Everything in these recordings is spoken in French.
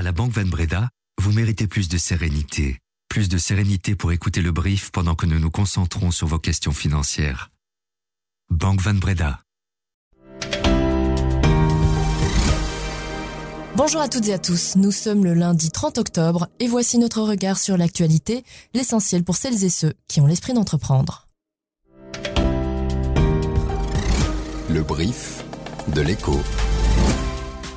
À la Banque Van Breda, vous méritez plus de sérénité. Plus de sérénité pour écouter le brief pendant que nous nous concentrons sur vos questions financières. Banque Van Breda. Bonjour à toutes et à tous, nous sommes le lundi 30 octobre et voici notre regard sur l'actualité, l'essentiel pour celles et ceux qui ont l'esprit d'entreprendre. Le brief de l'écho.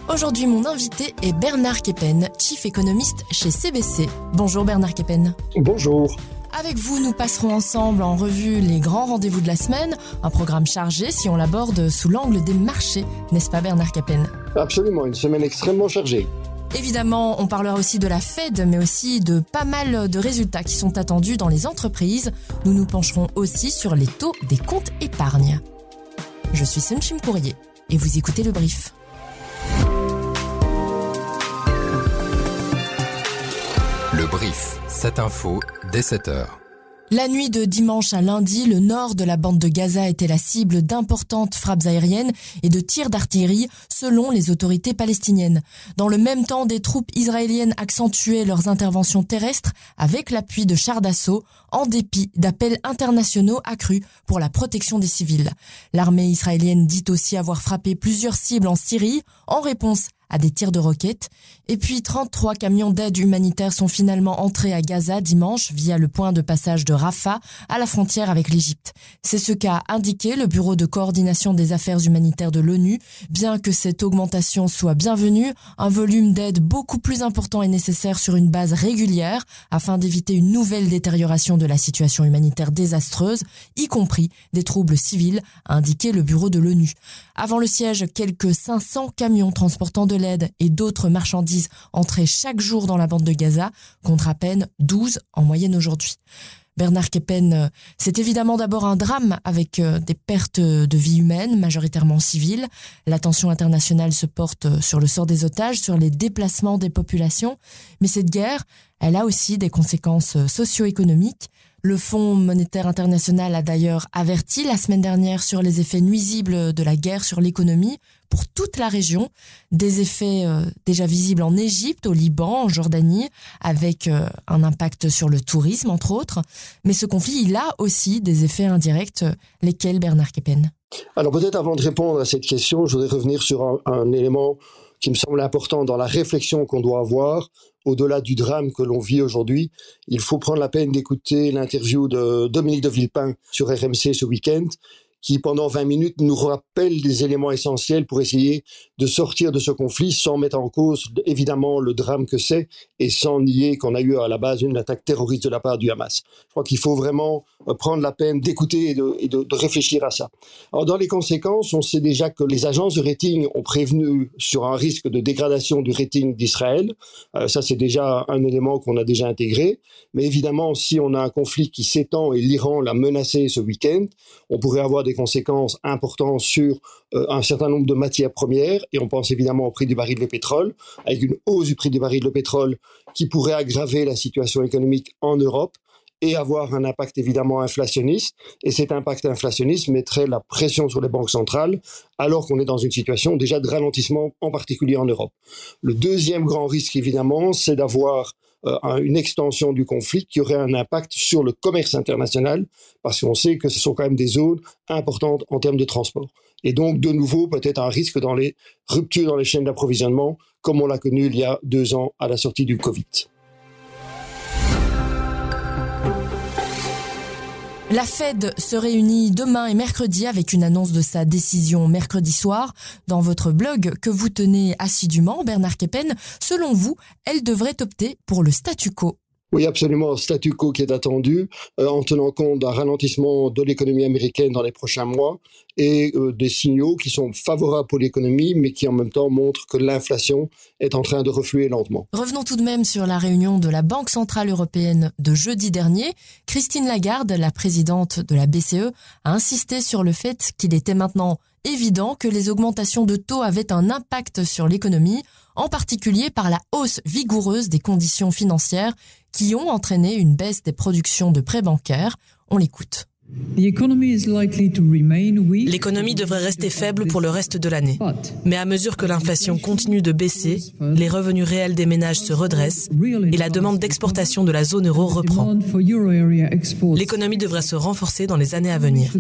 Aujourd'hui, mon invité est Bernard Kepen, chief économiste chez CBC. Bonjour Bernard Kepen. Bonjour. Avec vous, nous passerons ensemble en revue les grands rendez-vous de la semaine, un programme chargé si on l'aborde sous l'angle des marchés, n'est-ce pas Bernard Kepen? Absolument, une semaine extrêmement chargée. Évidemment, on parlera aussi de la Fed, mais aussi de pas mal de résultats qui sont attendus dans les entreprises. Nous nous pencherons aussi sur les taux des comptes épargne. Je suis Sunchim Courrier et vous écoutez le brief. Brief, cette info dès 7h. La nuit de dimanche à lundi, le nord de la bande de Gaza était la cible d'importantes frappes aériennes et de tirs d'artillerie selon les autorités palestiniennes. Dans le même temps, des troupes israéliennes accentuaient leurs interventions terrestres avec l'appui de chars d'assaut en dépit d'appels internationaux accrus pour la protection des civils. L'armée israélienne dit aussi avoir frappé plusieurs cibles en Syrie en réponse à des tirs de roquettes. Et puis 33 camions d'aide humanitaire sont finalement entrés à Gaza dimanche via le point de passage de Rafah à la frontière avec l'Égypte. C'est ce qu'a indiqué le Bureau de coordination des affaires humanitaires de l'ONU. Bien que cette augmentation soit bienvenue, un volume d'aide beaucoup plus important est nécessaire sur une base régulière afin d'éviter une nouvelle détérioration de la situation humanitaire désastreuse, y compris des troubles civils, a indiqué le Bureau de l'ONU. Avant le siège, quelques 500 camions transportant de et d'autres marchandises entraient chaque jour dans la bande de Gaza, contre à peine 12 en moyenne aujourd'hui. Bernard Kepen, euh, c'est évidemment d'abord un drame avec euh, des pertes de vie humaines, majoritairement civiles. L'attention internationale se porte euh, sur le sort des otages, sur les déplacements des populations. Mais cette guerre, elle a aussi des conséquences socio-économiques. Le Fonds monétaire international a d'ailleurs averti la semaine dernière sur les effets nuisibles de la guerre sur l'économie pour toute la région, des effets euh, déjà visibles en Égypte, au Liban, en Jordanie, avec euh, un impact sur le tourisme entre autres. Mais ce conflit, il a aussi des effets indirects, lesquels Bernard Kepen? Alors peut-être avant de répondre à cette question, je voudrais revenir sur un, un élément qui me semble important dans la réflexion qu'on doit avoir au-delà du drame que l'on vit aujourd'hui, il faut prendre la peine d'écouter l'interview de Dominique de Villepin sur RMC ce week-end, qui pendant 20 minutes nous rappelle des éléments essentiels pour essayer de sortir de ce conflit sans mettre en cause évidemment le drame que c'est et sans nier qu'on a eu à la base une attaque terroriste de la part du Hamas. Je crois qu'il faut vraiment euh, prendre la peine d'écouter et, de, réfléchir à ça. Alors dans les conséquences, on sait déjà que les agences de rating ont prévenu sur un risque de dégradation du rating d'Israël. Euh, ça c'est déjà un élément qu'on a déjà intégré. Mais évidemment, si on a un conflit qui s'étend et l'Iran l'a menacé ce week-end, on pourrait avoir des conséquences importantes sur euh, un certain nombre de matières premières, et on pense évidemment au prix du baril de pétrole, avec une hausse du prix du baril de pétrole qui pourrait aggraver la situation économique en Europe et avoir un impact évidemment inflationniste. Et cet impact inflationniste mettrait la pression sur les banques centrales, alors qu'on est dans une situation déjà de ralentissement, en particulier en Europe. Le deuxième grand risque, évidemment, c'est d'avoir euh, une extension du conflit qui aurait un impact sur le commerce international, parce qu'on sait que ce sont quand même des zones importantes en termes de transport. Et donc, de nouveau, peut-être un risque dans les ruptures dans les chaînes d'approvisionnement, comme on l'a connu il y a deux ans à la sortie du Covid. La Fed se réunit demain et mercredi avec une annonce de sa décision mercredi soir. Dans votre blog que vous tenez assidûment, Bernard Kepen, selon vous, elle devrait opter pour le statu quo oui, absolument, statu quo qui est attendu, euh, en tenant compte d'un ralentissement de l'économie américaine dans les prochains mois et euh, des signaux qui sont favorables pour l'économie, mais qui en même temps montrent que l'inflation est en train de refluer lentement. Revenons tout de même sur la réunion de la Banque Centrale Européenne de jeudi dernier. Christine Lagarde, la présidente de la BCE, a insisté sur le fait qu'il était maintenant évident que les augmentations de taux avaient un impact sur l'économie, en particulier par la hausse vigoureuse des conditions financières qui ont entraîné une baisse des productions de prêts bancaires. On l'écoute. L'économie devrait rester faible pour le reste de l'année. Mais à mesure que l'inflation continue de baisser, les revenus réels des ménages se redressent et la demande d'exportation de la zone euro reprend. L'économie devrait se renforcer dans les années à venir.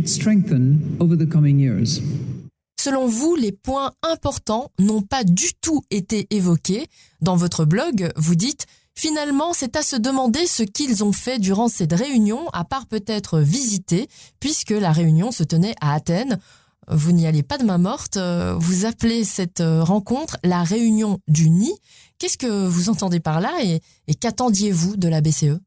Selon vous, les points importants n'ont pas du tout été évoqués. Dans votre blog, vous dites Finalement, c'est à se demander ce qu'ils ont fait durant cette réunion, à part peut-être visiter, puisque la réunion se tenait à Athènes. Vous n'y allez pas de main morte, vous appelez cette rencontre la réunion du nid. Qu'est-ce que vous entendez par là et, qu'attendiez-vous de la BCE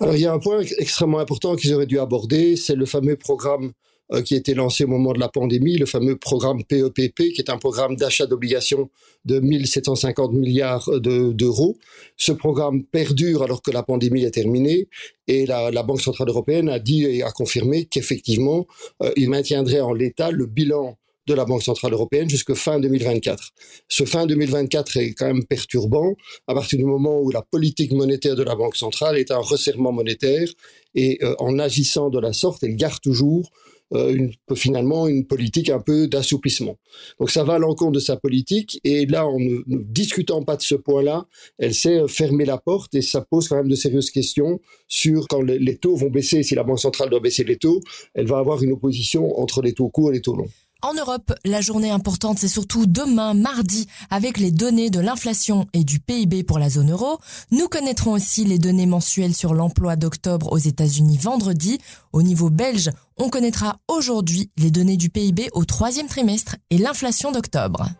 Alors il y a un point extrêmement important qu'ils auraient dû aborder, c'est le fameux programme euh, qui a été lancé au moment de la pandémie, le fameux programme PEPP, e qui est un programme d'achat d'obligations de 1750 milliards d'euros. Ce programme perdure alors que la pandémie est terminée et la, Banque Centrale Européenne a dit et a confirmé qu'effectivement, euh, il maintiendrait en l'état le bilan de la Banque Centrale Européenne jusqu'à fin 2024. Ce fin 2024 est quand même perturbant à partir du moment où la politique monétaire de la Banque Centrale est un resserrement monétaire et euh, en agissant de la sorte, elle garde toujours euh, une, finalement une politique un peu d'assouplissement. Donc ça va à l'encontre de sa politique et là, en ne, discutant pas de ce point-là, elle sait fermer la porte et ça pose quand même de sérieuses questions sur quand les taux vont baisser, si la Banque centrale doit baisser les taux, elle va avoir une opposition entre les taux courts et les taux longs. En Europe, la journée importante, c'est surtout demain, mardi, avec les données de l'inflation et du PIB pour la zone euro. Nous connaîtrons aussi les données mensuelles sur l'emploi d'octobre aux États-Unis vendredi. Au niveau belge, on connaîtra aujourd'hui les données du PIB au troisième trimestre et l'inflation d'octobre.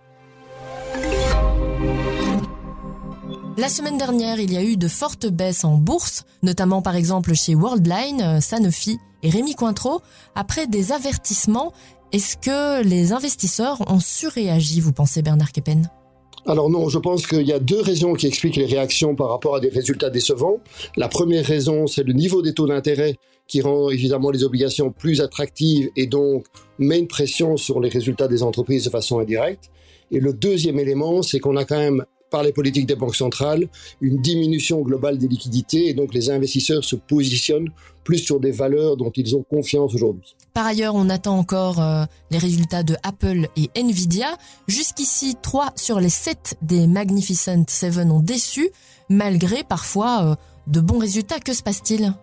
La semaine dernière, il y a eu de fortes baisses en bourse, notamment par exemple chez Worldline, Sanofi et Rémi Cointreau, après des avertissements est-ce que les investisseurs ont surréagi, vous pensez, Bernard Keppen alors non, je pense qu'il y a deux raisons qui expliquent les réactions par rapport à des résultats décevants. La première raison, c'est le niveau des taux d'intérêt qui rend évidemment les obligations plus attractives et donc met une pression sur les résultats des entreprises de façon indirecte. Et le deuxième élément, c'est qu'on a quand même par les politiques des banques centrales, une diminution globale des liquidités et donc les investisseurs se positionnent plus sur des valeurs dont ils ont confiance aujourd'hui. Par ailleurs, on attend encore euh, les résultats de Apple et Nvidia. Jusqu'ici, 3 sur les 7 des Magnificent Seven ont déçu, malgré parfois euh, de bons résultats. Que se passe-t-il?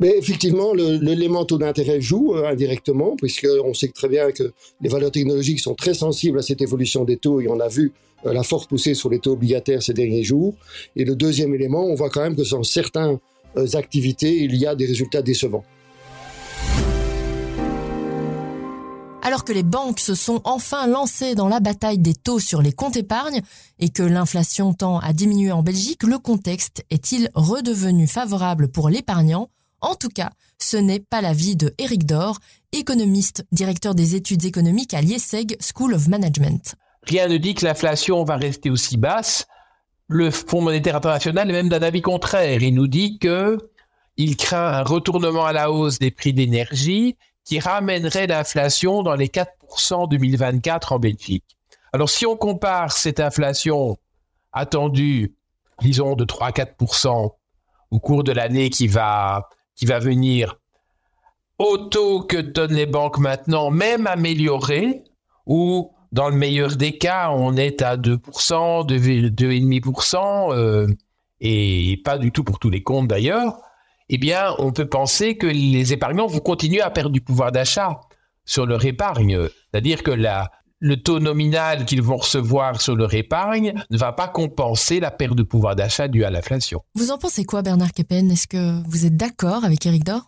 Mais effectivement, l'élément taux d'intérêt joue euh, indirectement, puisqu'on sait très bien que les valeurs technologiques sont très sensibles à cette évolution des taux, et on a vu euh, la force poussée sur les taux obligataires ces derniers jours. Et le deuxième élément, on voit quand même que dans certaines euh, activités, il y a des résultats décevants. Alors que les banques se sont enfin lancées dans la bataille des taux sur les comptes épargne et que l'inflation tend à diminuer en Belgique, le contexte est-il redevenu favorable pour l'épargnant? En tout cas, ce n'est pas l'avis de Eric Dor, économiste, directeur des études économiques à l'IESEG School of Management. Rien ne dit que l'inflation va rester aussi basse. Le Fonds monétaire international est même d'un avis contraire. Il nous dit que il craint un retournement à la hausse des prix d'énergie qui ramènerait l'inflation dans les 4% 2024 en Belgique. Alors si on compare cette inflation attendue, disons de 3-4% au cours de l'année qui va, qui va venir, au taux que donnent les banques maintenant, même amélioré, ou dans le meilleur des cas, on est à 2%, 2,5%, euh, et pas du tout pour tous les comptes d'ailleurs, eh bien, on peut penser que les épargnants vont continuer à perdre du pouvoir d'achat sur leur épargne. C'est-à-dire que le taux nominal qu'ils vont recevoir sur leur épargne ne va pas compenser la perte de pouvoir d'achat due à l'inflation. Vous en pensez quoi, Bernard Keppen? Est-ce que vous êtes d'accord avec Eric Dor?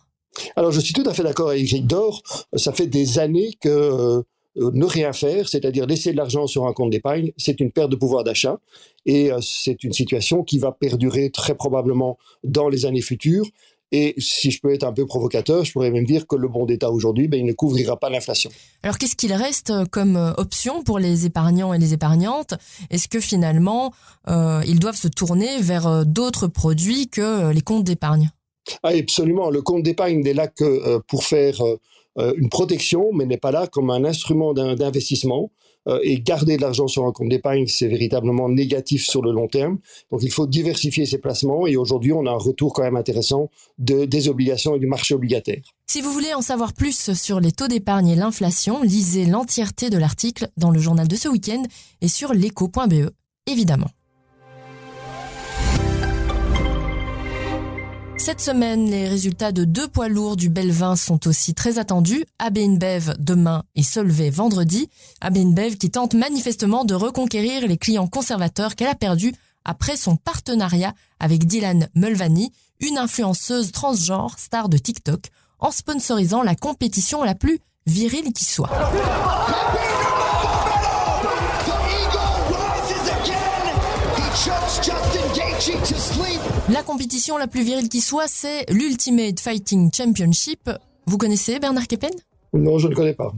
Alors, je suis tout à fait d'accord avec Eric Dor. Ça fait des années que euh, ne rien faire, c'est-à-dire laisser de l'argent sur un compte d'épargne, c'est une perte de pouvoir d'achat et euh, c'est une situation qui va perdurer très probablement dans les années futures. Et si je peux être un peu provocateur, je pourrais même dire que le bon d'État aujourd'hui, ben, il ne couvrira pas l'inflation. Alors qu'est-ce qu'il reste euh, comme euh, option pour les épargnants et les épargnantes? Est-ce que finalement, ils doivent se tourner vers d'autres produits que les comptes d'épargne? Ah, Absolument. Le compte d'épargne n'est là que pour faire une protection, mais n'est pas là comme un instrument d'investissement. euh, et garder de l'argent sur un compte d'épargne, c'est véritablement négatif sur le long terme. Donc il faut diversifier ses placements et aujourd'hui on a un retour quand même intéressant de, des obligations et du marché obligataire. Si vous voulez en savoir plus sur les taux d'épargne et l'inflation, lisez l'entièreté de l'article dans le journal de ce week-end et sur l'éco.be, évidemment. Cette semaine, les résultats de deux poids lourds du Belvin sont aussi très attendus. AB InBev demain et Solvay vendredi. AB InBev qui tente manifestement de reconquérir les clients conservateurs qu'elle a perdus après son partenariat avec Dylan Mulvaney, une influenceuse transgenre star de TikTok, en sponsorisant la compétition la plus virile qui soit. La compétition la plus virile qui soit, c'est l'Ultimate Fighting Championship. Vous connaissez Bernard Keppen Non, je ne connais pas.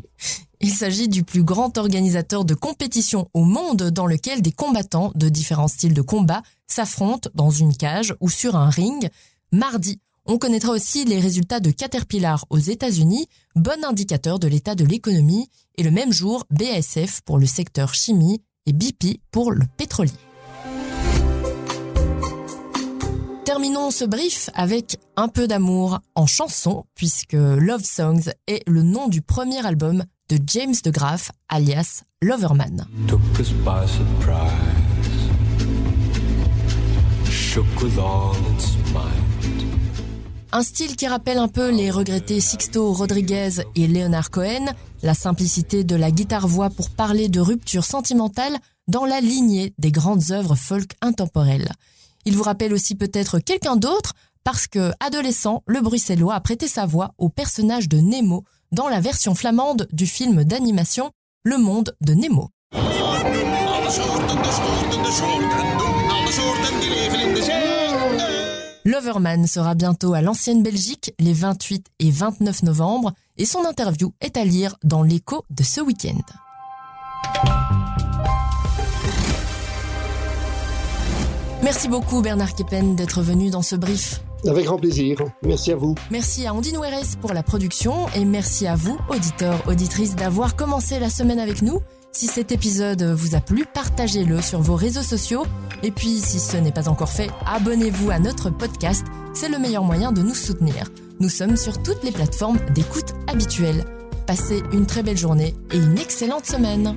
Il s'agit du plus grand organisateur de compétition au monde dans lequel des combattants de différents styles de combat s'affrontent dans une cage ou sur un ring. Mardi, on connaîtra aussi les résultats de Caterpillar aux États-Unis, bon indicateur de l'état de l'économie, et le même jour, BASF pour le secteur chimie et BP pour le pétrolier. Terminons ce brief avec un peu d'amour en chanson, puisque Love Songs est le nom du premier album de James de Graaf, alias Loverman. Un style qui rappelle un peu les regrettés Sixto Rodriguez et Leonard Cohen, la simplicité de la guitare-voix pour parler de rupture sentimentale dans la lignée des grandes œuvres folk intemporelles. Il vous rappelle aussi peut-être quelqu'un d'autre parce que, adolescent, le bruxellois a prêté sa voix au personnage de Nemo dans la version flamande du film d'animation Le Monde de Nemo. Loverman sera bientôt à l'ancienne Belgique les 28 et 29 novembre et son interview est à lire dans l'écho de ce week-end. Merci beaucoup Bernard Keppen d'être venu dans ce brief. Avec grand plaisir. Merci à vous. Merci à Ondine Weres pour la production et merci à vous, auditeurs, auditrices, d'avoir commencé la semaine avec nous. Si cet épisode vous a plu, partagez-le sur vos réseaux sociaux. Et puis, si ce n'est pas encore fait, abonnez-vous à notre podcast. C'est le meilleur moyen de nous soutenir. Nous sommes sur toutes les plateformes d'écoute habituelles. Passez une très belle journée et une excellente semaine.